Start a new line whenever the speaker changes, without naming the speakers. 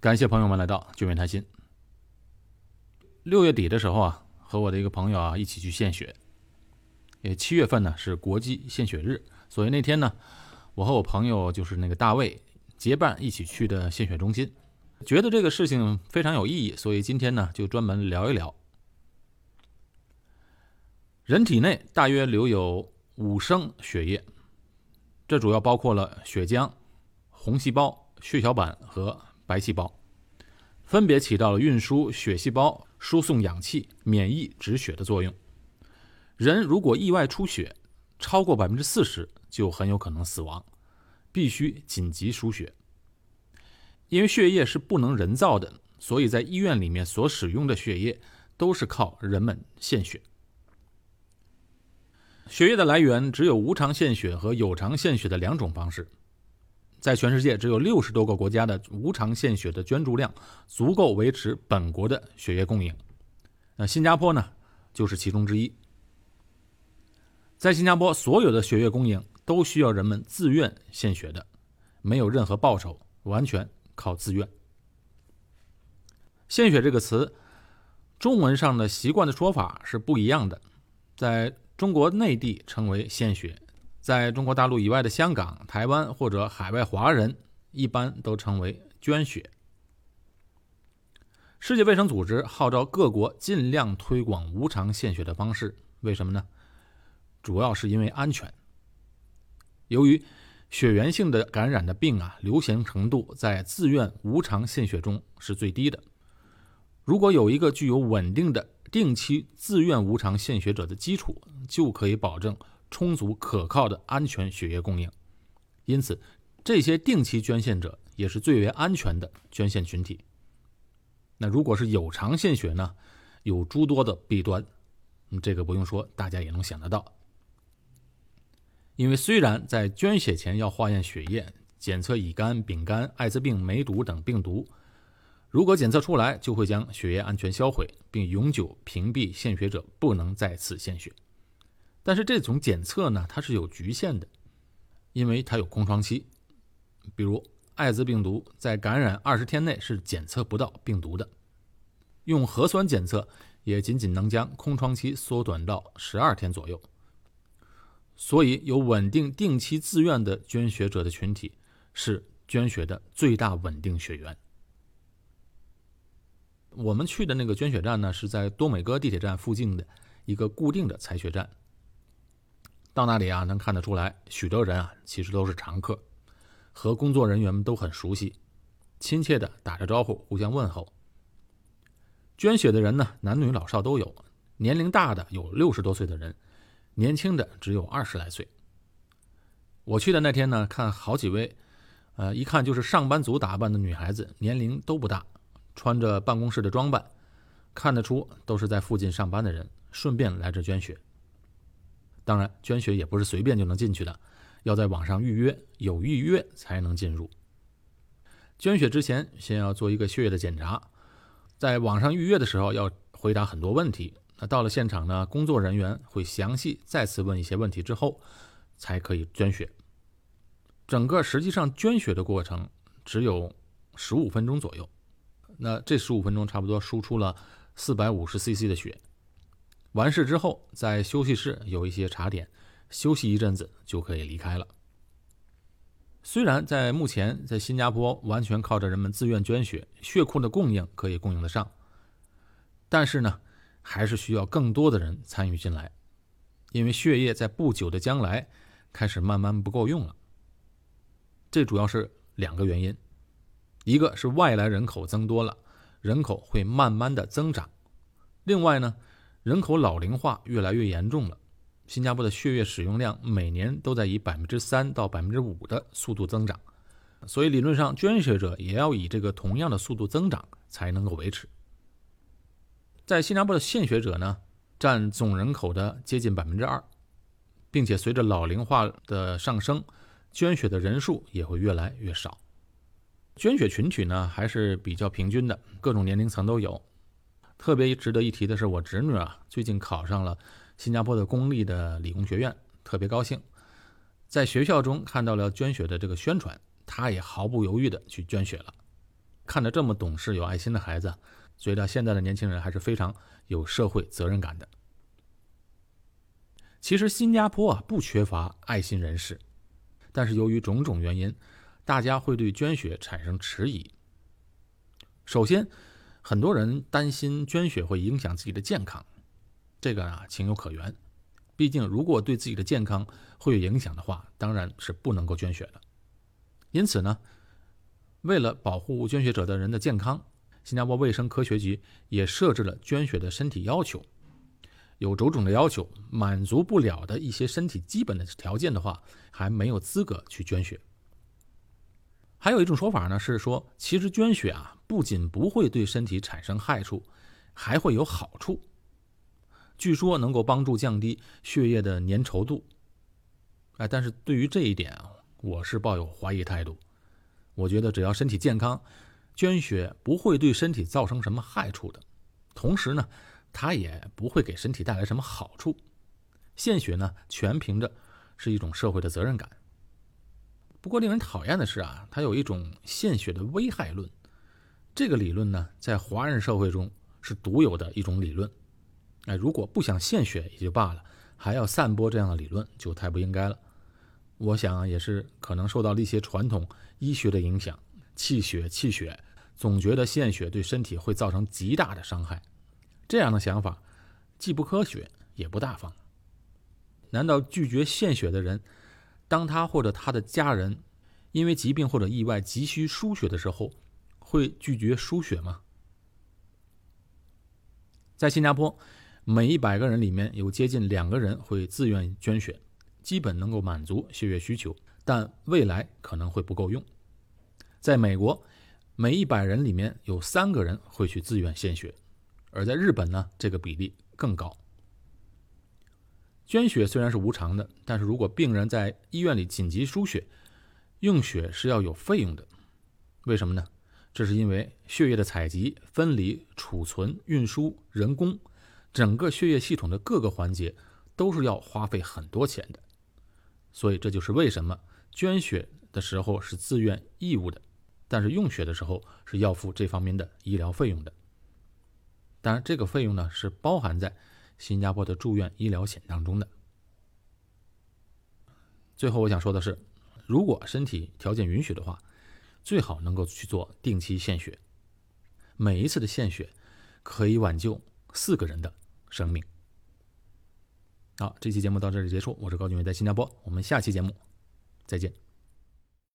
感谢朋友们来到聚美谈心。六月底的时候啊，和我的一个朋友啊一起去献血。也七月份呢是国际献血日，所以那天呢，我和我朋友就是那个大卫结伴一起去的献血中心，觉得这个事情非常有意义，所以今天呢就专门聊一聊。人体内大约留有五升血液，这主要包括了血浆、红细胞、血小板和白细胞，分别起到了运输血细胞、输送氧气、免疫止血的作用。人如果意外出血超过百分之四十，就很有可能死亡，必须紧急输血。因为血液是不能人造的，所以在医院里面所使用的血液都是靠人们献血。血液的来源只有无偿献血和有偿献血的两种方式。在全世界，只有六十多个国家的无偿献血的捐助量足够维持本国的血液供应。那新加坡呢，就是其中之一。在新加坡，所有的血液供应都需要人们自愿献血的，没有任何报酬，完全靠自愿。献血这个词，中文上的习惯的说法是不一样的，在中国内地称为献血，在中国大陆以外的香港、台湾或者海外华人一般都称为捐血。世界卫生组织号召各国尽量推广无偿献血的方式，为什么呢？主要是因为安全。由于血源性的感染的病啊，流行程度在自愿无偿献血中是最低的。如果有一个具有稳定的定期自愿无偿献血者的基础，就可以保证充足可靠的安全血液供应。因此，这些定期捐献者也是最为安全的捐献群体。那如果是有偿献血呢？有诸多的弊端，这个不用说，大家也能想得到。因为虽然在捐血前要化验血液，检测乙肝、丙肝、艾滋病、梅毒等病毒，如果检测出来，就会将血液安全销毁，并永久屏蔽献血者不能再次献血。但是这种检测呢，它是有局限的，因为它有空窗期。比如艾滋病毒在感染二十天内是检测不到病毒的，用核酸检测也仅仅能将空窗期缩短到十二天左右。所以，有稳定、定期、自愿的捐血者的群体是捐血的最大稳定血源。我们去的那个捐血站呢，是在多美戈地铁站附近的一个固定的采血站。到那里啊，能看得出来，许多人啊，其实都是常客，和工作人员们都很熟悉，亲切的打着招呼，互相问候。捐血的人呢，男女老少都有，年龄大的有六十多岁的人。年轻的只有二十来岁。我去的那天呢，看好几位，呃，一看就是上班族打扮的女孩子，年龄都不大，穿着办公室的装扮，看得出都是在附近上班的人，顺便来这捐血。当然，捐血也不是随便就能进去的，要在网上预约，有预约才能进入。捐血之前，先要做一个血液的检查，在网上预约的时候要回答很多问题。那到了现场呢，工作人员会详细再次问一些问题之后，才可以捐血。整个实际上捐血的过程只有十五分钟左右。那这十五分钟差不多输出了四百五十 CC 的血。完事之后，在休息室有一些茶点，休息一阵子就可以离开了。虽然在目前在新加坡完全靠着人们自愿捐血，血库的供应可以供应得上，但是呢。还是需要更多的人参与进来，因为血液在不久的将来开始慢慢不够用了。这主要是两个原因，一个是外来人口增多了，人口会慢慢的增长；另外呢，人口老龄化越来越严重了，新加坡的血液使用量每年都在以百分之三到百分之五的速度增长，所以理论上捐血者也要以这个同样的速度增长才能够维持。在新加坡的献血者呢，占总人口的接近百分之二，并且随着老龄化的上升，捐血的人数也会越来越少。捐血群体呢还是比较平均的，各种年龄层都有。特别值得一提的是，我侄女啊最近考上了新加坡的公立的理工学院，特别高兴。在学校中看到了捐血的这个宣传，她也毫不犹豫的去捐血了。看着这么懂事、有爱心的孩子，觉得现在的年轻人还是非常有社会责任感的。其实新加坡啊不缺乏爱心人士，但是由于种种原因，大家会对捐血产生迟疑。首先，很多人担心捐血会影响自己的健康，这个啊情有可原。毕竟，如果对自己的健康会有影响的话，当然是不能够捐血的。因此呢，为了保护捐血者的人的健康，新加坡卫生科学局也设置了捐血的身体要求。有种种的要求，满足不了的一些身体基本的条件的话，还没有资格去捐血。还有一种说法呢，是说其实捐血啊，不仅不会对身体产生害处，还会有好处。据说能够帮助降低血液的粘稠度。哎，但是对于这一点啊，我是抱有怀疑态度。我觉得只要身体健康，捐血不会对身体造成什么害处的。同时呢。它也不会给身体带来什么好处，献血呢，全凭着是一种社会的责任感。不过令人讨厌的是啊，它有一种献血的危害论，这个理论呢，在华人社会中是独有的一种理论。哎，如果不想献血也就罢了，还要散播这样的理论，就太不应该了。我想也是可能受到了一些传统医学的影响，气血气血，总觉得献血对身体会造成极大的伤害。这样的想法既不科学也不大方。难道拒绝献血的人，当他或者他的家人因为疾病或者意外急需输血的时候，会拒绝输血吗？在新加坡，每一百个人里面有接近两个人会自愿捐血，基本能够满足血液需求，但未来可能会不够用。在美国，每一百人里面有三个人会去自愿献血。而在日本呢，这个比例更高。捐血虽然是无偿的，但是如果病人在医院里紧急输血，用血是要有费用的。为什么呢？这是因为血液的采集、分离、储存、运输、人工，整个血液系统的各个环节都是要花费很多钱的。所以这就是为什么捐血的时候是自愿义务的，但是用血的时候是要付这方面的医疗费用的。当然，这个费用呢是包含在新加坡的住院医疗险当中的。最后，我想说的是，如果身体条件允许的话，最好能够去做定期献血。每一次的献血可以挽救四个人的生命。好，这期节目到这里结束。我是高俊伟，在新加坡。我们下期节目再见。